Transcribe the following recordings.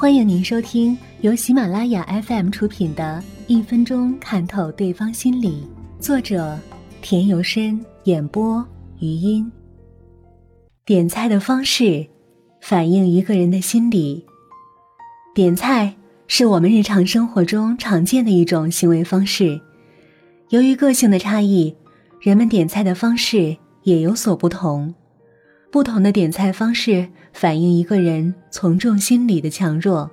欢迎您收听由喜马拉雅 FM 出品的《一分钟看透对方心理》，作者田由深，演播余音。点菜的方式反映一个人的心理。点菜是我们日常生活中常见的一种行为方式。由于个性的差异，人们点菜的方式也有所不同。不同的点菜方式反映一个人从众心理的强弱。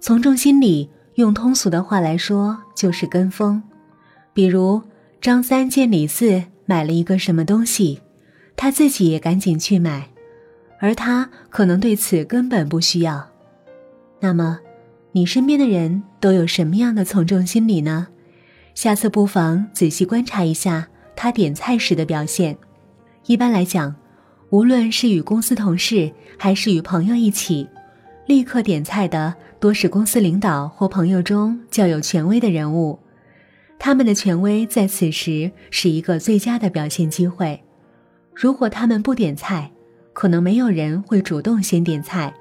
从众心理用通俗的话来说就是跟风。比如张三见李四买了一个什么东西，他自己也赶紧去买，而他可能对此根本不需要。那么，你身边的人都有什么样的从众心理呢？下次不妨仔细观察一下他点菜时的表现。一般来讲。无论是与公司同事，还是与朋友一起，立刻点菜的多是公司领导或朋友中较有权威的人物。他们的权威在此时是一个最佳的表现机会。如果他们不点菜，可能没有人会主动先点菜，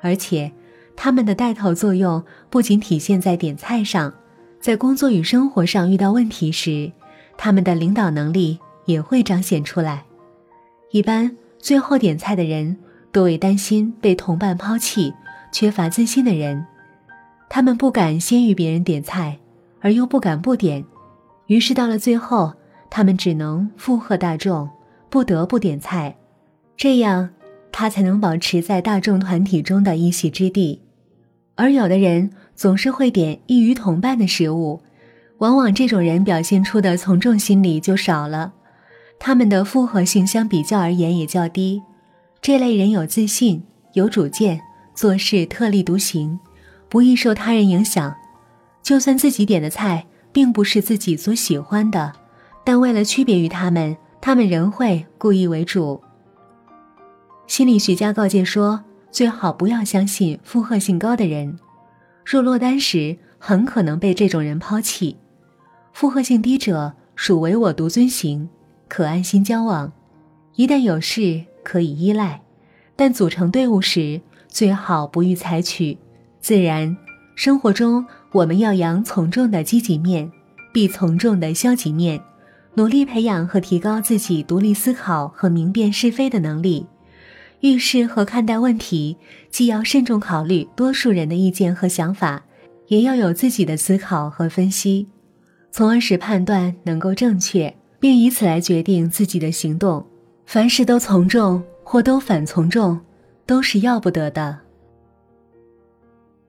而且他们的带头作用不仅体现在点菜上，在工作与生活上遇到问题时，他们的领导能力也会彰显出来。一般。最后点菜的人多为担心被同伴抛弃、缺乏自信的人，他们不敢先于别人点菜，而又不敢不点，于是到了最后，他们只能附和大众，不得不点菜，这样他才能保持在大众团体中的一席之地。而有的人总是会点异于同伴的食物，往往这种人表现出的从众心理就少了。他们的复合性相比较而言也较低，这类人有自信、有主见，做事特立独行，不易受他人影响。就算自己点的菜并不是自己所喜欢的，但为了区别于他们，他们仍会故意为主。心理学家告诫说，最好不要相信附和性高的人，若落单时很可能被这种人抛弃。附和性低者属唯我独尊型。可安心交往，一旦有事可以依赖，但组成队伍时最好不予采取。自然生活中，我们要扬从众的积极面，避从众的消极面，努力培养和提高自己独立思考和明辨是非的能力。遇事和看待问题，既要慎重考虑多数人的意见和想法，也要有自己的思考和分析，从而使判断能够正确。并以此来决定自己的行动。凡事都从众或都反从众，都是要不得的。